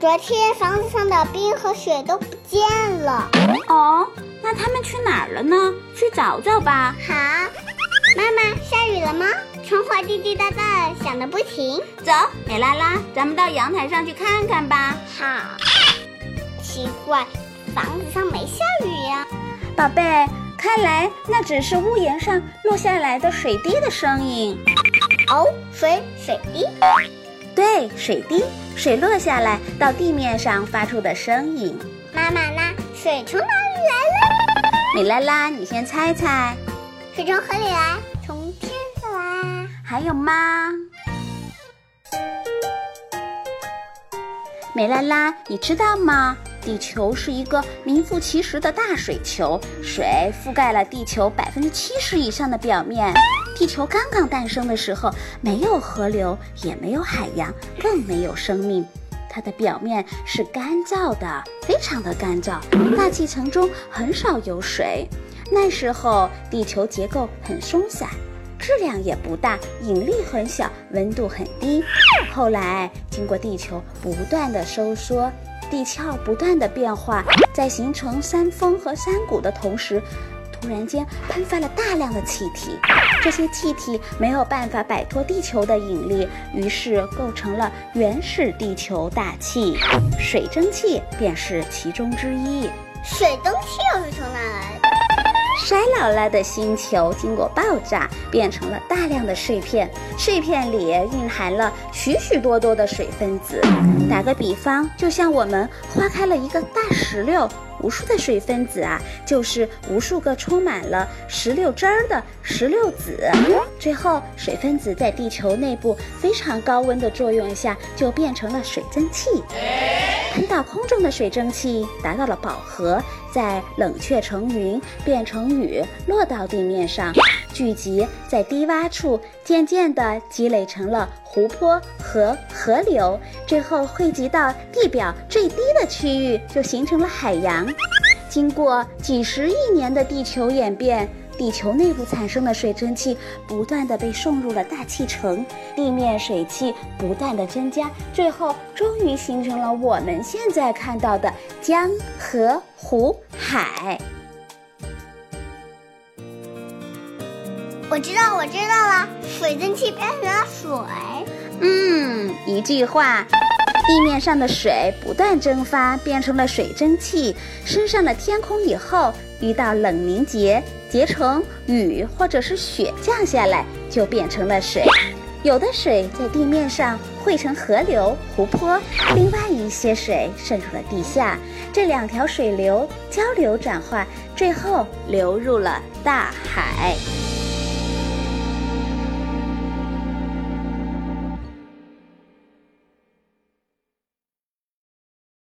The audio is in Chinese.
昨天房子上的冰和雪都不见了。哦，那他们去哪儿了呢？去找找吧。好，妈妈，下雨了吗？窗花滴滴答答响个不停。走，美拉拉，咱们到阳台上去看看吧。好，奇怪，房子上没下雨呀、宝贝，看来那只是屋檐上落下来的水滴的声音。哦，水水滴。对，水滴，水落下来到地面上发出的声音。妈妈，那水从哪里来美拉拉，你先猜猜，水从河里来，从天上来。还有吗？美拉拉，你知道吗？地球是一个名副其实的大水球，水覆盖了地球百分之七十以上的表面。地球刚刚诞生的时候，没有河流，也没有海洋，更没有生命。它的表面是干燥的，非常的干燥，大气层中很少有水。那时候，地球结构很松散。质量也不大，引力很小，温度很低。后来经过地球不断的收缩，地壳不断的变化，在形成山峰和山谷的同时，突然间喷发了大量的气体。这些气体没有办法摆脱地球的引力，于是构成了原始地球大气，水蒸气便是其中之一。水蒸气又是从哪来的？衰老了的星球经过爆炸，变成了大量的碎片，碎片里蕴含了许许多多的水分子。打个比方，就像我们花开了一个大石榴，无数的水分子啊，就是无数个充满了石榴汁儿的石榴籽。最后，水分子在地球内部非常高温的作用下，就变成了水蒸气。喷到空中的水蒸气达到了饱和，再冷却成云，变成雨，落到地面上，聚集在低洼处，渐渐地积累成了湖泊和河流，最后汇集到地表最低的区域，就形成了海洋。经过几十亿年的地球演变。地球内部产生的水蒸气不断的被送入了大气层，地面水汽不断的增加，最后终于形成了我们现在看到的江、河、湖、海。我知道，我知道了，水蒸气变成了水。嗯，一句话，地面上的水不断蒸发，变成了水蒸气，升上了天空以后，遇到冷凝结，结成雨或者是雪降下来，就变成了水。有的水在地面上汇成河流、湖泊，另外一些水渗入了地下，这两条水流交流转化，最后流入了大海。